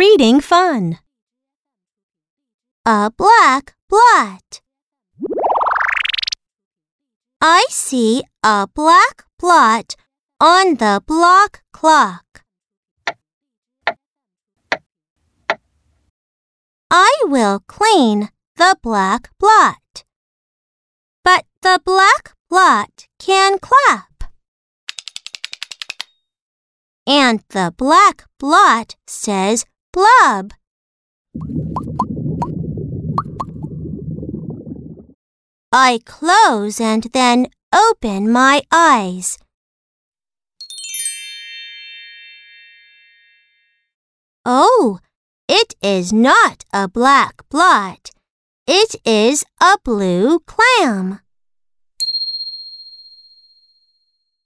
reading fun. A black blot. I see a black blot on the block clock. I will clean the black blot. But the black blot can clap. And the black blot says blub. I close and then open my eyes. Oh, it is not a black blot. It is a blue clam.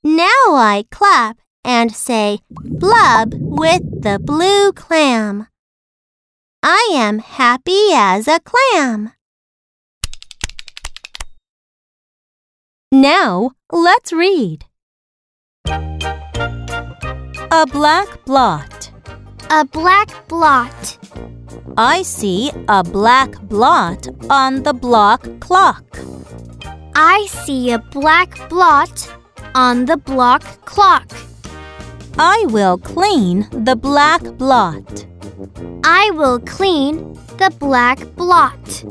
Now I clap and say blub with the blue clam. I am happy as a clam. Now let's read. A black blot. A black blot. I see a black blot on the block clock. I see a black blot on the block clock. I will clean the black blot. I will clean the black blot.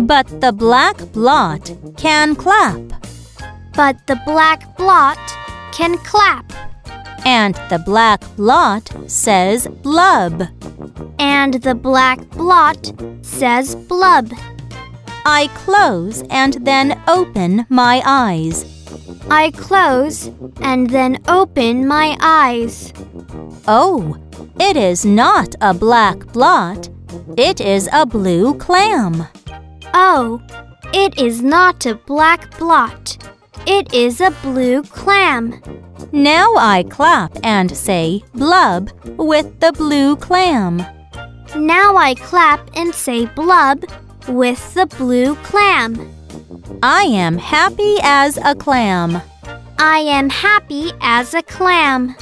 But the black blot can clap. But the black blot can clap. And the black blot says blub. And the black blot says blub. I close and then open my eyes. I close and then open my eyes. Oh, it is not a black blot. It is a blue clam. Oh, it is not a black blot. It is a blue clam. Now I clap and say blub with the blue clam. Now I clap and say blub with the blue clam. I am happy as a clam. I am happy as a clam.